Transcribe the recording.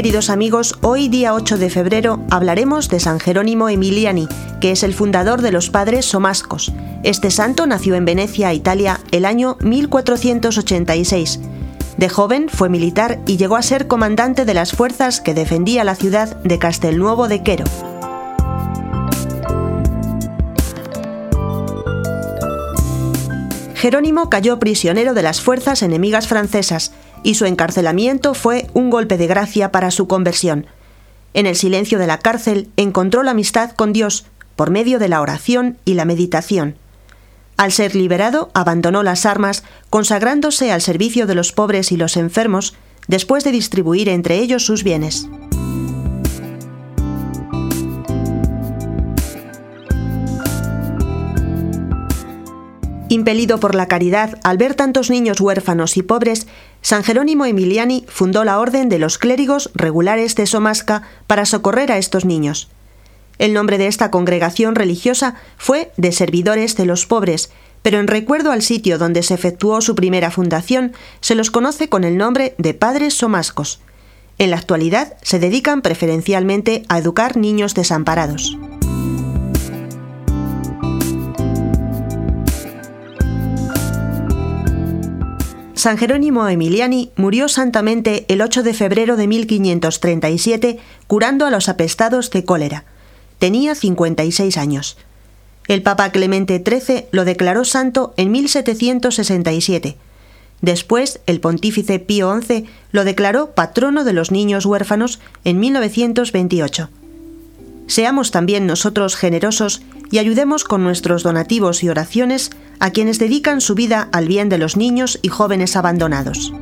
Queridos amigos, hoy día 8 de febrero hablaremos de San Jerónimo Emiliani, que es el fundador de los padres somascos. Este santo nació en Venecia, Italia, el año 1486. De joven fue militar y llegó a ser comandante de las fuerzas que defendía la ciudad de Castelnuovo de Quero. Jerónimo cayó prisionero de las fuerzas enemigas francesas y su encarcelamiento fue un golpe de gracia para su conversión. En el silencio de la cárcel encontró la amistad con Dios por medio de la oración y la meditación. Al ser liberado, abandonó las armas, consagrándose al servicio de los pobres y los enfermos, después de distribuir entre ellos sus bienes. Impelido por la caridad al ver tantos niños huérfanos y pobres, San Jerónimo Emiliani fundó la Orden de los Clérigos Regulares de Somasca para socorrer a estos niños. El nombre de esta congregación religiosa fue de Servidores de los Pobres, pero en recuerdo al sitio donde se efectuó su primera fundación, se los conoce con el nombre de Padres Somascos. En la actualidad se dedican preferencialmente a educar niños desamparados. San Jerónimo Emiliani murió santamente el 8 de febrero de 1537 curando a los apestados de cólera. Tenía 56 años. El Papa Clemente XIII lo declaró santo en 1767. Después, el pontífice Pío XI lo declaró patrono de los niños huérfanos en 1928. Seamos también nosotros generosos y ayudemos con nuestros donativos y oraciones a quienes dedican su vida al bien de los niños y jóvenes abandonados.